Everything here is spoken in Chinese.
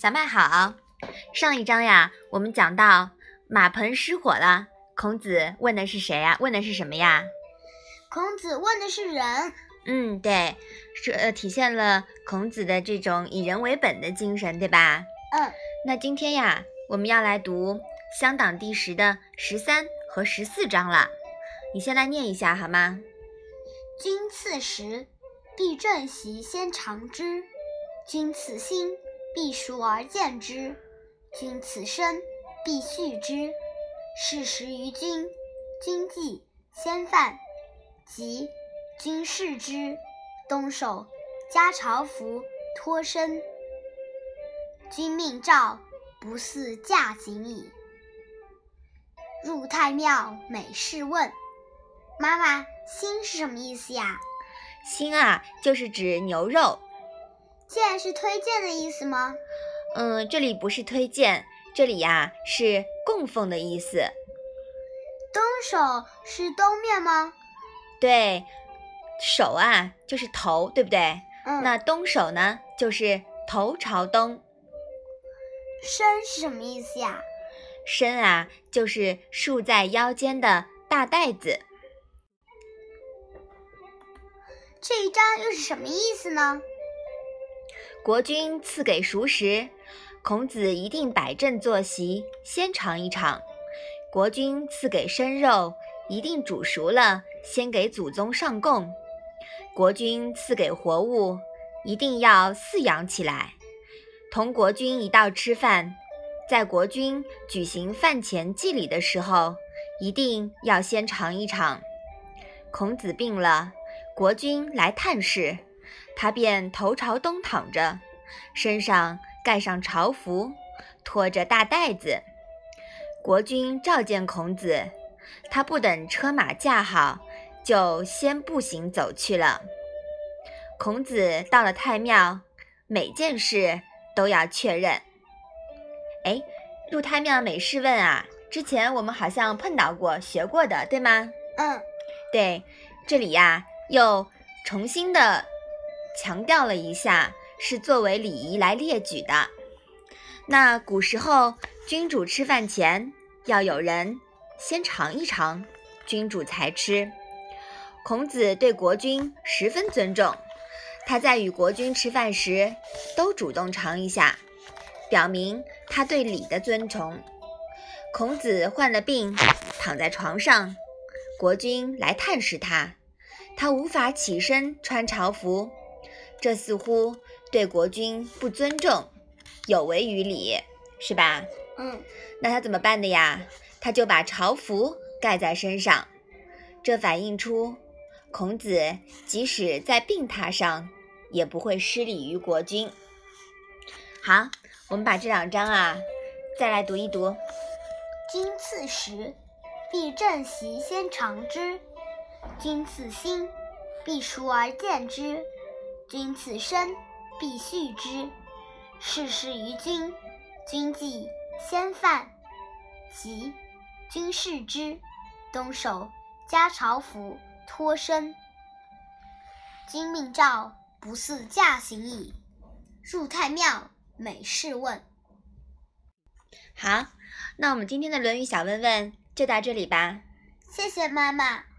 小麦好，上一章呀，我们讲到马棚失火了，孔子问的是谁呀？问的是什么呀？孔子问的是人。嗯，对，是呃，体现了孔子的这种以人为本的精神，对吧？嗯。那今天呀，我们要来读《乡党》第十的十三和十四章了。你先来念一下好吗？君次时，必正席先尝之；君次新。必熟而见之，君此生必续之。事时于君，君既先犯，及君视之，东守，加朝服，脱身。君命召，不似驾行矣。入太庙，每事问。妈妈，心是什么意思呀？心啊，就是指牛肉。荐是推荐的意思吗？嗯，这里不是推荐，这里呀是供奉的意思。东首是东面吗？对，首啊就是头，对不对？嗯。那东首呢，就是头朝东。身是什么意思呀？身啊，就是束在腰间的大带子。这一章又是什么意思呢？国君赐给熟食，孔子一定摆正坐席，先尝一尝。国君赐给生肉，一定煮熟了，先给祖宗上供。国君赐给活物，一定要饲养起来。同国君一道吃饭，在国君举行饭前祭礼的时候，一定要先尝一尝。孔子病了，国君来探视。他便头朝东躺着，身上盖上朝服，拖着大袋子。国君召见孔子，他不等车马驾好，就先步行走去了。孔子到了太庙，每件事都要确认。哎，入太庙每事问啊，之前我们好像碰到过、学过的，对吗？嗯，对，这里呀又重新的。强调了一下，是作为礼仪来列举的。那古时候，君主吃饭前要有人先尝一尝，君主才吃。孔子对国君十分尊重，他在与国君吃饭时都主动尝一下，表明他对礼的尊崇。孔子患了病，躺在床上，国君来探视他，他无法起身穿朝服。这似乎对国君不尊重，有违于礼，是吧？嗯，那他怎么办的呀？他就把朝服盖在身上，这反映出孔子即使在病榻上也不会失礼于国君。好，我们把这两章啊再来读一读。君次时，必正席先尝之；君次新，必熟而见之。君此生必续之。事事于君，君既先犯，即君视之，东守，家朝服，脱身。君命诏，不似驾行矣。入太庙，每事问。好，那我们今天的《论语》小问问就到这里吧。谢谢妈妈。